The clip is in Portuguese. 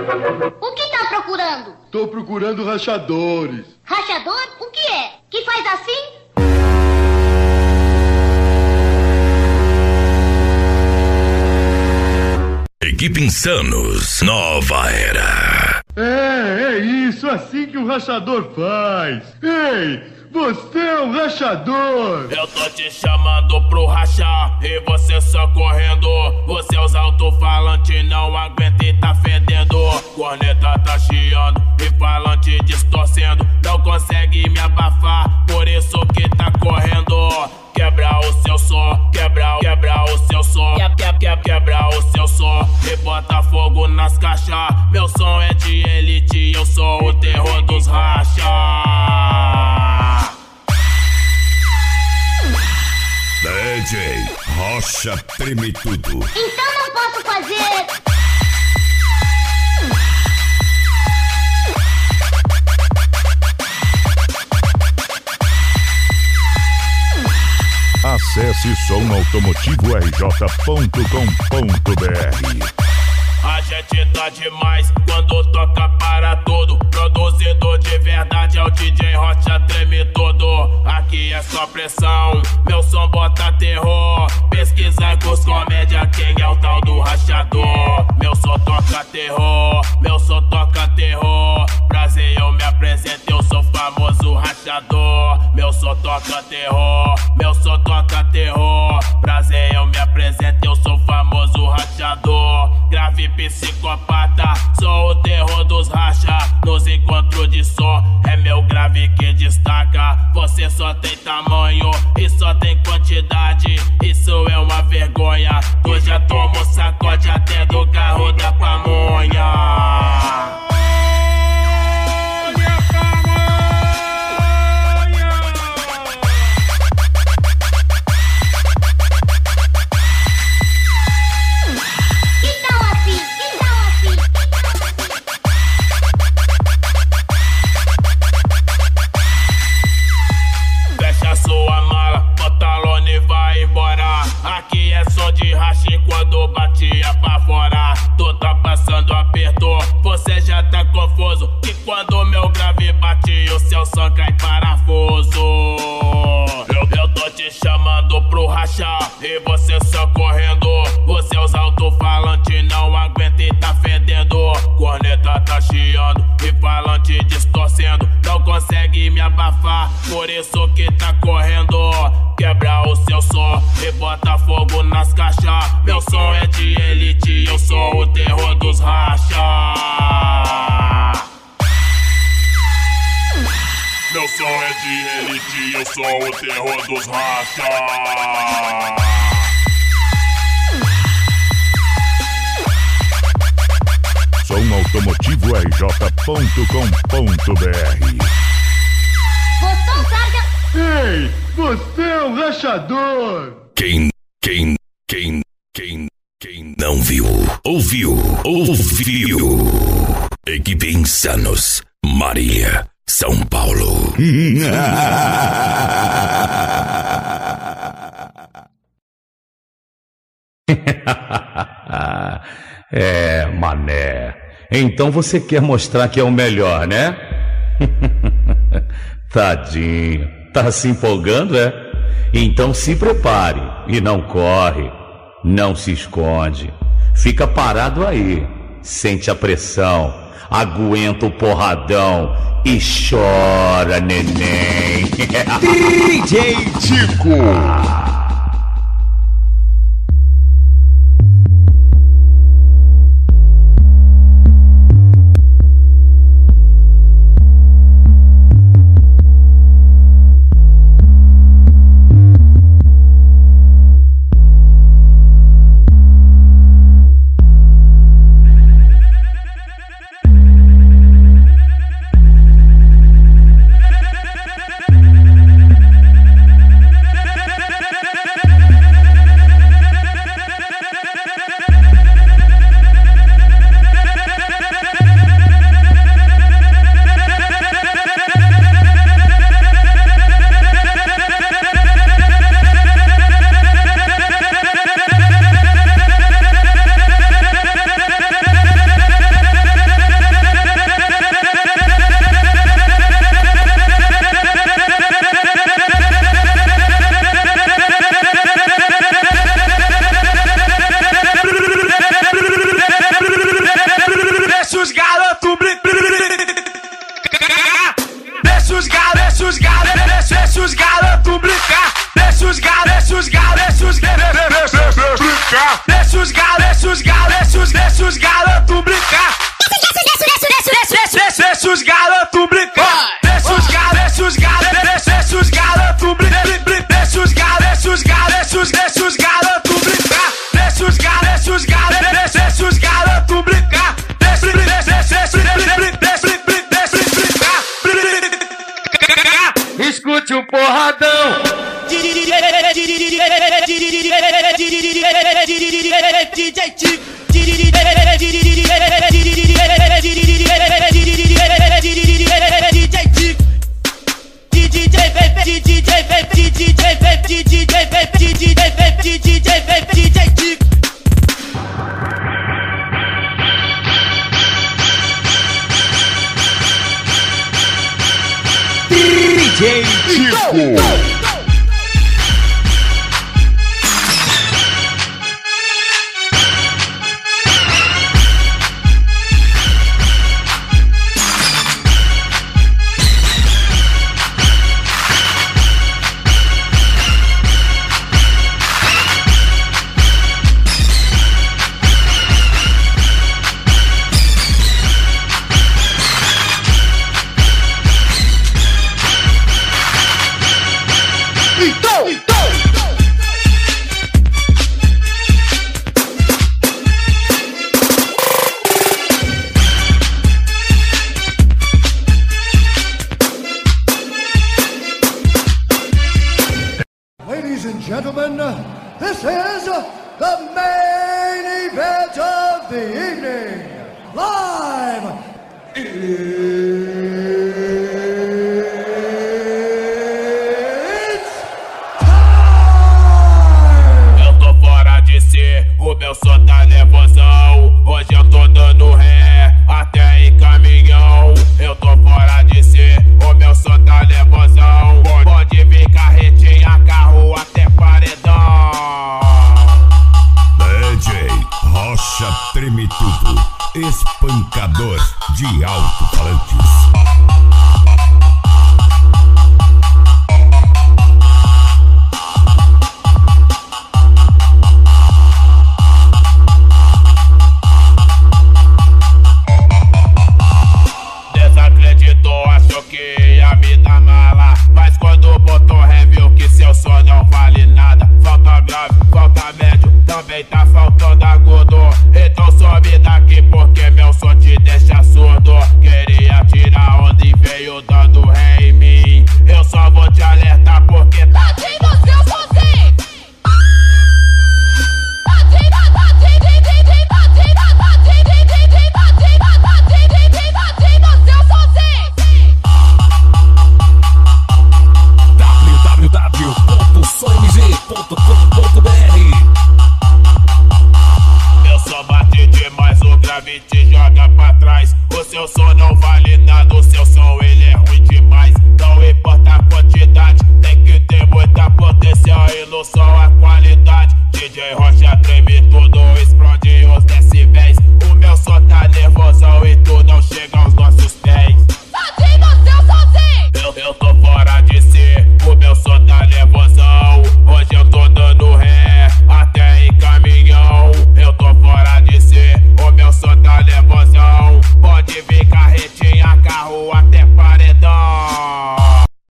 O que tá procurando? Tô procurando rachadores. Rachador? O que é? Que faz assim? Equipe Insanos, nova era. É, é isso, assim que o rachador faz. Ei, você é um rachador! Eu tô te chamando pro rachar e você só correndo. Os seus alto-falantes não aguenta e tá fedendo. Corneta tá chiando e falante distorcendo. Não consegue me abafar, por isso que tá correndo. Quebra o seu som, quebra, quebra o seu som, quebra, quebra, quebra o seu som e bota fogo nas caixas. Meu som DJ Rocha treme tudo. Então não posso fazer. Acesse somautomotivorj.com.br A gente tá demais quando toca para tudo. Produzido de verdade é o DJ Rocha treme todo. Aqui é só pressão, meu som bota terror. Pesquisa com os comédia, quem é o tal do rachador? Meu som toca terror, fogo nas caixas. Meu som é de elite, eu sou o terror dos racha. Meu som é de elite, eu sou o terror dos racha. somautomotivorj.com.br Gostou, Sarga? Ei, você é um rachador! Quem, quem, quem, quem, quem não viu, ouviu, ouviu. Equipe Insanos, Maria, São Paulo. é, mané. Então você quer mostrar que é o melhor, né? Tadinho, tá se empolgando, é? Então se prepare e não corre, não se esconde. Fica parado aí, sente a pressão, aguenta o porradão e chora, neném. DJ Tico. garotos brincar. Deixa os garotos, deixa os garotos, deixa os garotos brincar. Deixa os garotos, deixa os garotos, deixa os garotos brincar. Deixa os garotos, deixa os garotos, deixa os garotos brincar. Deixa, deixa, deixa, deixa, brincar. Escute o porradão. DJ DJ Chico. Tá faltando. Trás. O seu